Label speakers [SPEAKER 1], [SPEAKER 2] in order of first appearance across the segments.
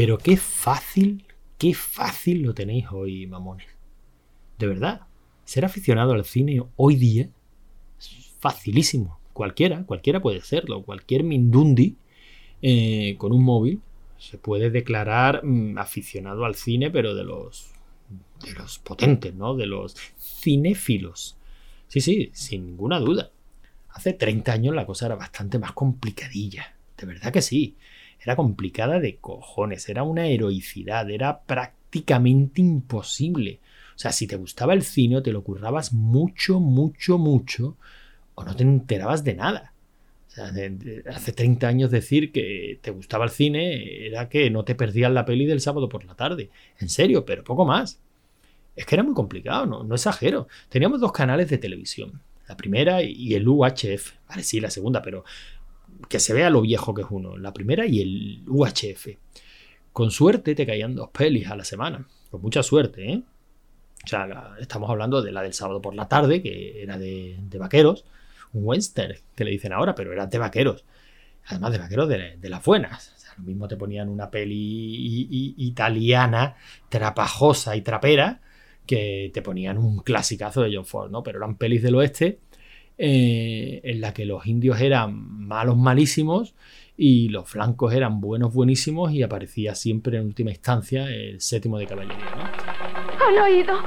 [SPEAKER 1] Pero qué fácil, qué fácil lo tenéis hoy, mamones. De verdad, ser aficionado al cine hoy día es facilísimo. Cualquiera, cualquiera puede serlo. Cualquier Mindundi eh, con un móvil se puede declarar mm, aficionado al cine, pero de los, de los potentes, ¿no? De los cinéfilos. Sí, sí, sin ninguna duda. Hace 30 años la cosa era bastante más complicadilla. De verdad que sí. Era complicada de cojones, era una heroicidad, era prácticamente imposible. O sea, si te gustaba el cine, te lo currabas mucho, mucho, mucho, o no te enterabas de nada. O sea, hace 30 años decir que te gustaba el cine era que no te perdías la peli del sábado por la tarde. En serio, pero poco más. Es que era muy complicado, no, no exagero. Teníamos dos canales de televisión, la primera y el UHF. Vale, sí, la segunda, pero que se vea lo viejo que es uno. La primera y el UHF. Con suerte te caían dos pelis a la semana. Con mucha suerte, ¿eh? O sea, estamos hablando de la del sábado por la tarde, que era de, de vaqueros un western, que le dicen ahora, pero eran de vaqueros. Además de vaqueros de, las buenas. O sea, lo mismo te ponían una peli italiana, trapajosa y trapera, que te ponían un clasicazo de John Ford, ¿no? Pero eran pelis del oeste eh, en la que los indios eran malos malísimos y los flancos eran buenos buenísimos y aparecía siempre en última instancia el séptimo de caballería.
[SPEAKER 2] ¿Han oído?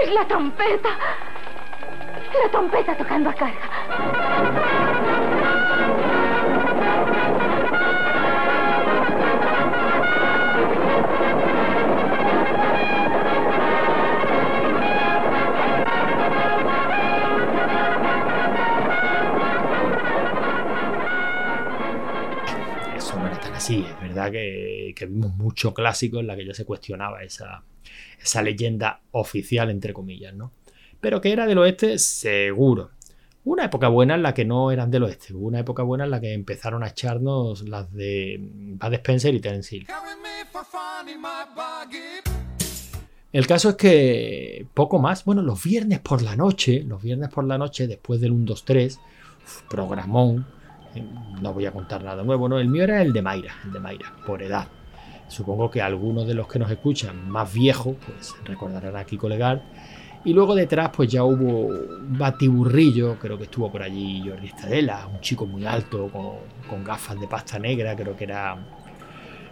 [SPEAKER 2] Es la trompeta. La trompeta tocando a carga.
[SPEAKER 1] Verdad que, vimos mucho clásico en la que ya se cuestionaba esa, esa leyenda oficial, entre comillas, ¿no? pero que era del oeste seguro. Una época buena en la que no eran del oeste, una época buena en la que empezaron a echarnos las de Bud Spencer y Terence Hill. El caso es que poco más, bueno, los viernes por la noche, los viernes por la noche, después del 1, 2, 3, programón, no voy a contar nada nuevo, ¿no? El mío era el de Mayra, el de Mayra, por edad. Supongo que algunos de los que nos escuchan más viejos, pues recordarán aquí colegar y luego detrás, pues ya hubo batiburrillo, creo que estuvo por allí Jordi Estadela, un chico muy alto, con, gafas de pasta negra, creo que era.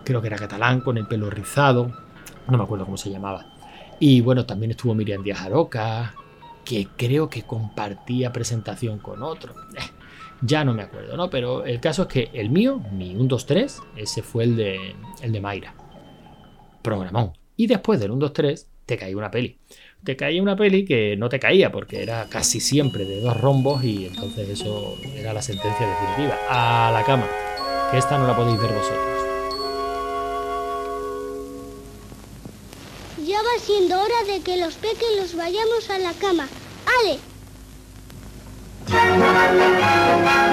[SPEAKER 1] Creo que era catalán, con el pelo rizado. No me acuerdo cómo se llamaba. Y bueno, también estuvo Miriam Díaz Aroca, que creo que compartía presentación con otro. Eh, ya no me acuerdo, ¿no? Pero el caso es que el mío, mi 1, 2, 3, ese fue el de, el de Mayra. Programón. Y después del 1, 2, 3, te caí una peli te caía una peli que no te caía porque era casi siempre de dos rombos y entonces eso era la sentencia definitiva. A la cama, que esta no la podéis ver vosotros.
[SPEAKER 3] Ya va siendo hora de que los pequeños vayamos a la cama. ¡Ale!
[SPEAKER 1] Música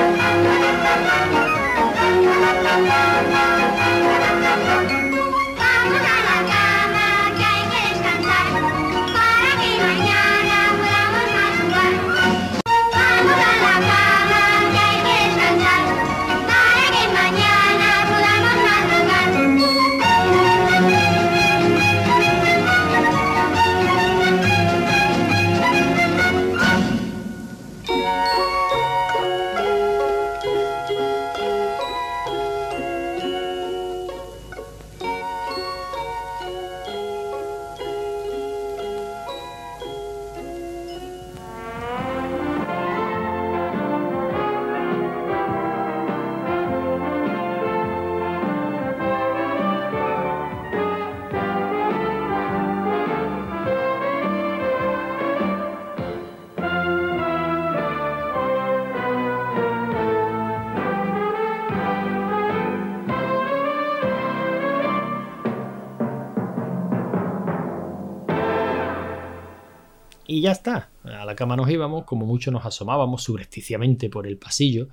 [SPEAKER 1] ya está. A la cama nos íbamos, como mucho nos asomábamos subrepticiamente por el pasillo.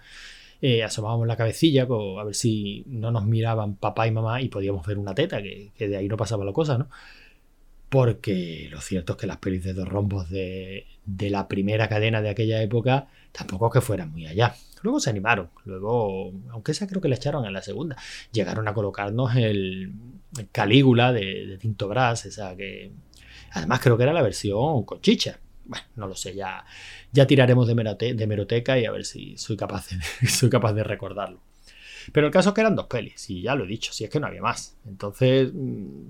[SPEAKER 1] Eh, asomábamos la cabecilla a ver si no nos miraban papá y mamá y podíamos ver una teta, que, de ahí no pasaba la cosa, ¿no? Porque lo cierto es que las pelis de dos rombos de, de la primera cadena de aquella época, tampoco es que fueran muy allá. Luego se animaron, luego, aunque esa creo que la echaron en la segunda, llegaron a colocarnos el, Calígula de, Tinto Brass, esa que además creo que era la versión con chicha. Bueno, no lo sé, ya, ya tiraremos de, de meroteca y a ver si soy capaz, de, soy capaz de recordarlo. Pero el caso es que eran dos pelis, y ya lo he dicho, si es que no había más. Entonces, mm,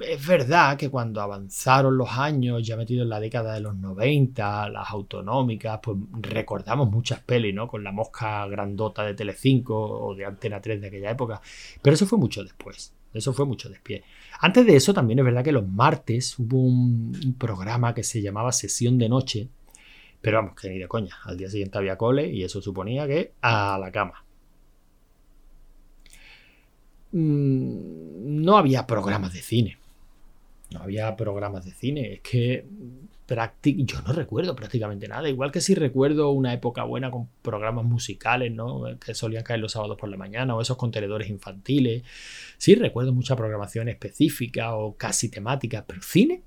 [SPEAKER 1] es verdad que cuando avanzaron los años, ya metido en la década de los 90, las autonómicas, pues recordamos muchas pelis, ¿no? Con la mosca grandota de Telecinco o de Antena 3 de aquella época. Pero eso fue mucho después. Eso fue mucho después. Antes de eso, también es verdad que los martes hubo un, programa que se llamaba Sesión de Noche. Pero vamos, que ni de coña. Al día siguiente había cole y eso suponía que a la cama. Mm, no había programas de cine. No había programas de cine. Es que yo no recuerdo prácticamente nada. Igual que si recuerdo una época buena con programas musicales, ¿no? Que solían caer los sábados por la mañana o esos contenedores infantiles. Sí recuerdo mucha programación específica o casi temática, pero cine,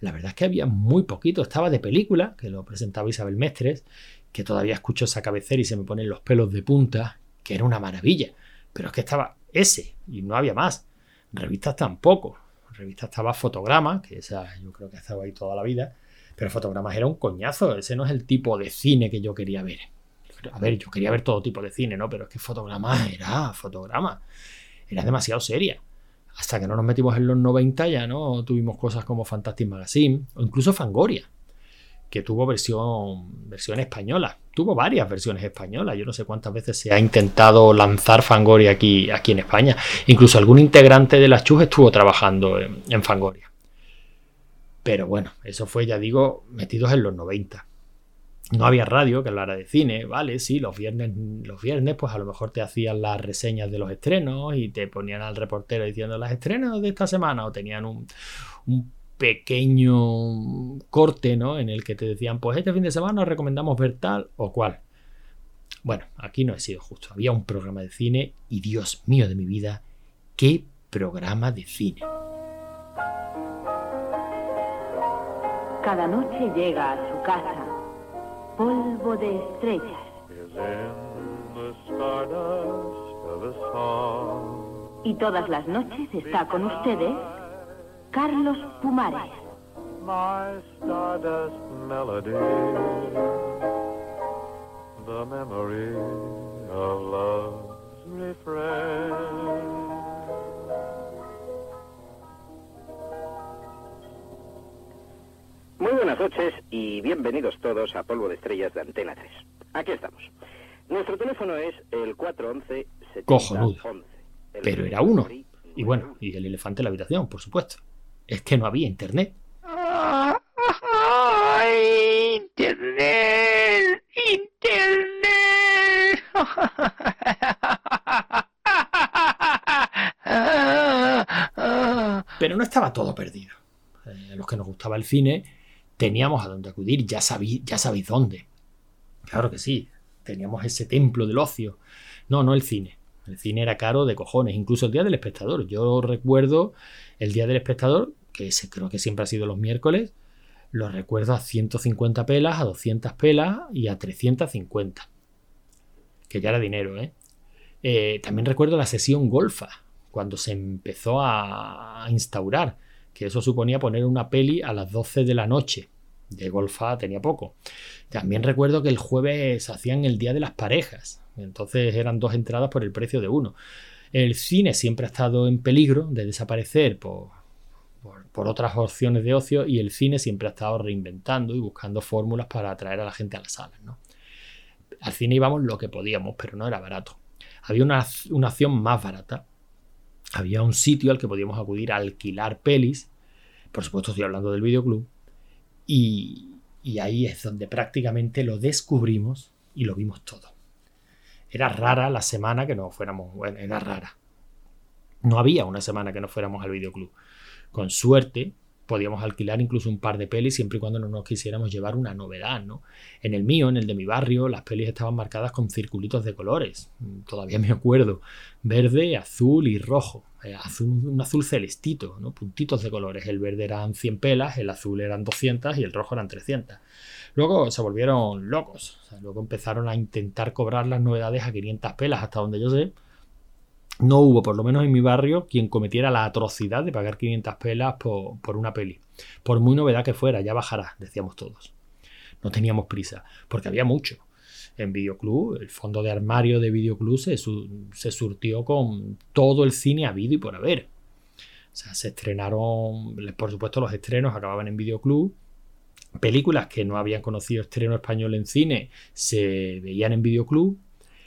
[SPEAKER 1] la verdad es que había muy poquito. Estaba de película, que lo presentaba Isabel Mestres, que todavía escucho esa cabecera y se me ponen los pelos de punta, que era una maravilla. Pero es que estaba ese y no había más. Revistas tampoco. Revistas estaba Fotogramas, que esa yo creo que ha estado ahí toda la vida. Pero Fotogramas era un coñazo. Ese no es el tipo de cine que yo quería ver. A ver, yo quería ver todo tipo de cine, ¿no? Pero es que Fotogramas era Fotogramas. Era demasiado seria. Hasta que no nos metimos en los 90 ya, ¿no? Tuvimos cosas como Fantastic Magazine o incluso Fangoria que tuvo versión, versión española. Tuvo varias versiones españolas. Yo no sé cuántas veces se ha intentado lanzar Fangoria aquí, aquí en España. Incluso algún integrante de las Chus estuvo trabajando en, Fangoria. Pero bueno, eso fue, ya digo, metidos en los 90. No había radio que hablara de cine, ¿vale? Sí, los viernes, los viernes, pues a lo mejor te hacían las reseñas de los estrenos y te ponían al reportero diciendo las estrenos de esta semana o tenían un, un pequeño corte, ¿no? En el que te decían, pues este fin de semana os recomendamos ver tal o cual. Bueno, aquí no he sido justo. Había un programa de cine y Dios mío de mi vida, qué programa de cine.
[SPEAKER 4] Cada noche llega a su casa polvo de estrellas. Y todas las noches está con ustedes Carlos Pumares.
[SPEAKER 5] Muy noches y bienvenidos todos a Polvo de Estrellas de Antena 3. Aquí estamos. Nuestro teléfono es el 411
[SPEAKER 1] 70 Pero era uno. Y bueno, y el elefante en la habitación, por supuesto es que no había internet. internet, internet. Pero no estaba todo perdido. Eh, los que nos gustaba el cine teníamos a dónde acudir, ya, sabí, ya sabéis dónde. Claro que sí, teníamos ese templo del ocio. No, no el cine. El cine era caro de cojones, incluso el día del espectador. Yo recuerdo el día del espectador que creo que siempre ha sido los miércoles, lo recuerdo a 150 pelas, a 200 pelas y a 350. Que ya era dinero, ¿eh? ¿eh? también recuerdo la sesión golfa, cuando se empezó a instaurar, que eso suponía poner una peli a las 12 de la noche. De golfa tenía poco. También recuerdo que el jueves hacían el Día de las Parejas, entonces eran dos entradas por el precio de uno. El cine siempre ha estado en peligro de desaparecer por, por, otras opciones de ocio y el cine siempre ha estado reinventando y buscando fórmulas para atraer a la gente a las salas. ¿no? Al cine íbamos lo que podíamos, pero no era barato. Había una, una opción más barata. Había un sitio al que podíamos acudir a alquilar pelis. Por supuesto estoy hablando del videoclub. Y, y ahí es donde prácticamente lo descubrimos y lo vimos todo. Era rara la semana que no fuéramos, bueno, era rara. No había una semana que no fuéramos al videoclub. Con suerte, podíamos alquilar incluso un par de pelis siempre y cuando no nos quisiéramos llevar una novedad, ¿no? En el mío, en el de mi barrio, las pelis estaban marcadas con circulitos de colores. Todavía me acuerdo. Verde, azul y rojo. Eh, un azul celestito, ¿no? Puntitos de colores. El verde eran 100 pelas, el azul eran 200 y el rojo eran 300. Luego se volvieron locos. luego empezaron a intentar cobrar las novedades a 500 pelas, hasta donde yo sé no hubo, por lo menos en mi barrio, quien cometiera la atrocidad de pagar 500 pelas por, una peli. Por muy novedad que fuera, ya bajará, decíamos todos. No teníamos prisa, porque había mucho. En Videoclub, el fondo de armario de Videoclub se, se surtió con todo el cine habido y por haber. O sea, se estrenaron, por supuesto, los estrenos acababan en Videoclub. Películas que no habían conocido estreno español en cine se veían en Videoclub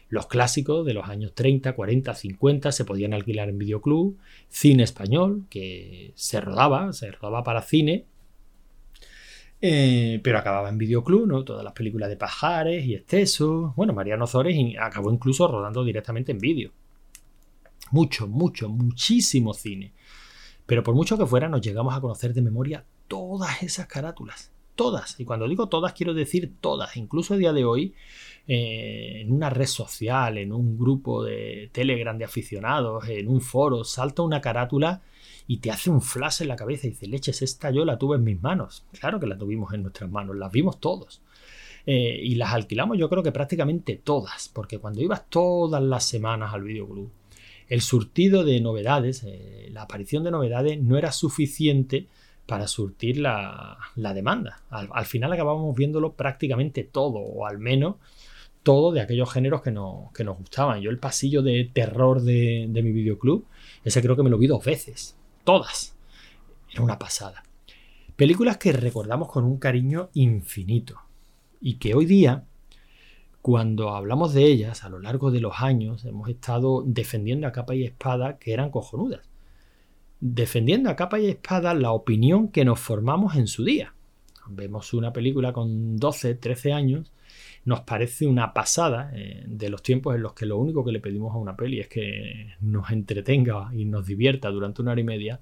[SPEAKER 1] los clásicos de los años 30, 40, 50 se podían alquilar en videoclub, cine español, que se rodaba, se rodaba para cine, eh, pero acababa en videoclub, ¿no? Todas las películas de Pajares y Exceso. Bueno, Mariano Zores acabó incluso rodando directamente en vídeo. Mucho, mucho, muchísimo cine. Pero por mucho que fuera, nos llegamos a conocer de memoria todas esas carátulas. Todas. Y cuando digo todas, quiero decir todas. Incluso a día de hoy, eh, en una red social, en un grupo de Telegram de aficionados, en un foro, salta una carátula y te hace un flash en la cabeza y dice, leches, esta yo la tuve en mis manos. Claro que la tuvimos en nuestras manos, las vimos todos. Eh, y las alquilamos yo creo que prácticamente todas, porque cuando ibas todas las semanas al videoclub, el surtido de novedades, eh, la aparición de novedades no era suficiente para surtir la, demanda. Al, al, final acabábamos viéndolo prácticamente todo, o al menos todo de aquellos géneros que, nos gustaban. Yo el pasillo de terror de, mi videoclub, ese creo que me lo vi dos veces. Todas. Era una pasada. Películas que recordamos con un cariño infinito. Y que hoy día, cuando hablamos de ellas a lo largo de los años, hemos estado defendiendo a capa y espada que eran cojonudas. Defendiendo a capa y espada la opinión que nos formamos en su día. Vemos una película con 12, 13 años nos parece una pasada eh, de los tiempos en los que lo único que le pedimos a una peli es que nos entretenga y nos divierta durante una hora y media.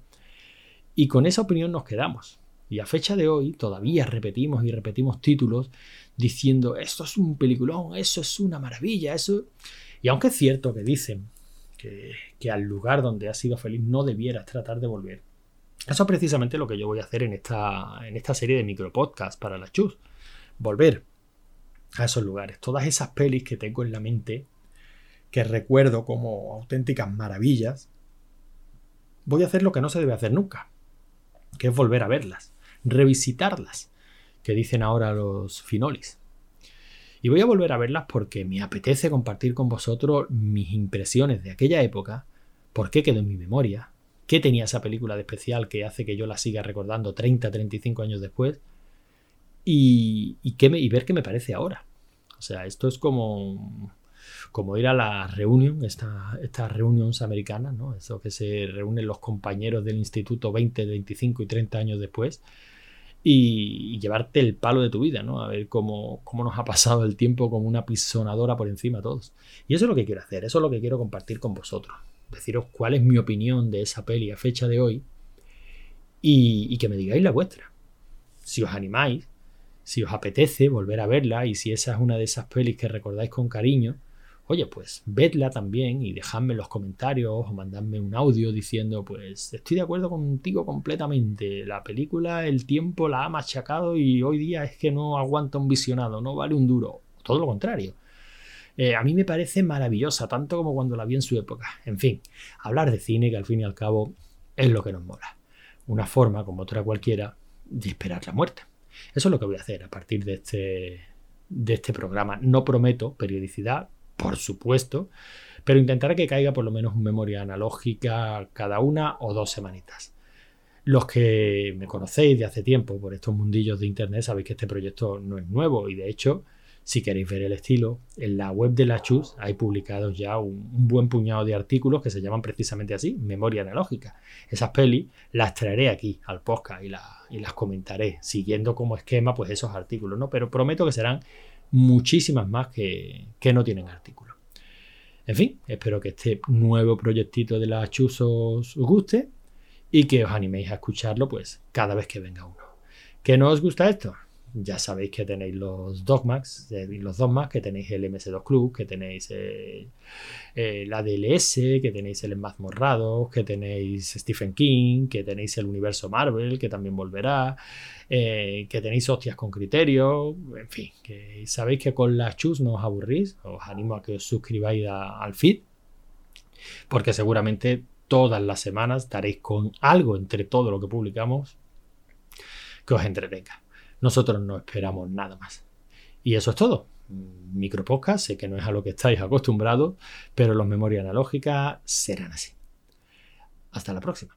[SPEAKER 1] Y con esa opinión nos quedamos. Y a fecha de hoy todavía repetimos y repetimos títulos diciendo esto es un peliculón, eso es una maravilla, eso... Y aunque es cierto que dicen que, al lugar donde has sido feliz no debieras tratar de volver, eso es precisamente lo que yo voy a hacer en esta, en esta serie de micropodcasts para la chus. Volver a esos lugares. Todas esas pelis que tengo en la mente, que recuerdo como auténticas maravillas, voy a hacer lo que no se debe hacer nunca, que es volver a verlas, revisitarlas, que dicen ahora los finolis. Y voy a volver a verlas porque me apetece compartir con vosotros mis impresiones de aquella época, por qué quedó en mi memoria, qué tenía esa película de especial que hace que yo la siga recordando 30, 35 años después, y, y, ver qué me parece ahora. O sea, esto es como, como ir a la reunión, estas esta reuniones americanas, ¿no? Eso que se reúnen los compañeros del instituto 20, 25 y 30 años después y, llevarte el palo de tu vida, ¿no? A ver cómo, cómo, nos ha pasado el tiempo como una pisonadora por encima a todos. Y eso es lo que quiero hacer, eso es lo que quiero compartir con vosotros. Deciros cuál es mi opinión de esa peli a fecha de hoy y, y que me digáis la vuestra. Si os animáis, si os apetece volver a verla y si esa es una de esas pelis que recordáis con cariño, oye, pues vedla también y dejadme en los comentarios o mandadme un audio diciendo, pues estoy de acuerdo contigo completamente. La película, el tiempo la ha machacado y hoy día es que no aguanta un visionado, no vale un duro. Todo lo contrario. Eh, a mí me parece maravillosa, tanto como cuando la vi en su época. En fin, hablar de cine, que al fin y al cabo es lo que nos mola. Una forma, como otra cualquiera, de esperar la muerte. Eso es lo que voy a hacer a partir de este, de este programa. No prometo periodicidad, por supuesto, pero intentaré que caiga por lo menos una memoria analógica cada una o dos semanitas. Los que me conocéis de hace tiempo por estos mundillos de internet sabéis que este proyecto no es nuevo y de hecho si queréis ver el estilo, en la web de la Chus hay publicados ya un, buen puñado de artículos que se llaman precisamente así, memoria analógica. Esas pelis las traeré aquí al podcast y, y las comentaré, siguiendo como esquema pues esos artículos, ¿no? Pero prometo que serán muchísimas más que, que no tienen artículos. En fin, espero que este nuevo proyectito de la Chus os guste
[SPEAKER 6] y que os animéis a escucharlo pues cada vez que venga uno. ¿Que no os gusta esto? Ya sabéis que tenéis los Dogmax, eh, los Dogmax, que tenéis el MS2 Club, que tenéis eh, eh, la DLS, que tenéis el Enmazmorrado, que tenéis Stephen King, que tenéis el universo Marvel, que también volverá, que tenéis hostias con criterio, en fin, que sabéis que con las chus no os aburrís, os animo a que os suscribáis al feed, porque seguramente todas las semanas daréis con algo entre todo lo que publicamos que os entretenga. Nosotros no esperamos nada más. Y eso es todo. Micropodcast, sé que no es a lo que estáis acostumbrados, pero los memorias analógicas serán así. Hasta la próxima.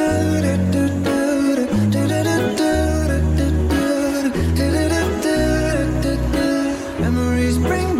[SPEAKER 6] bring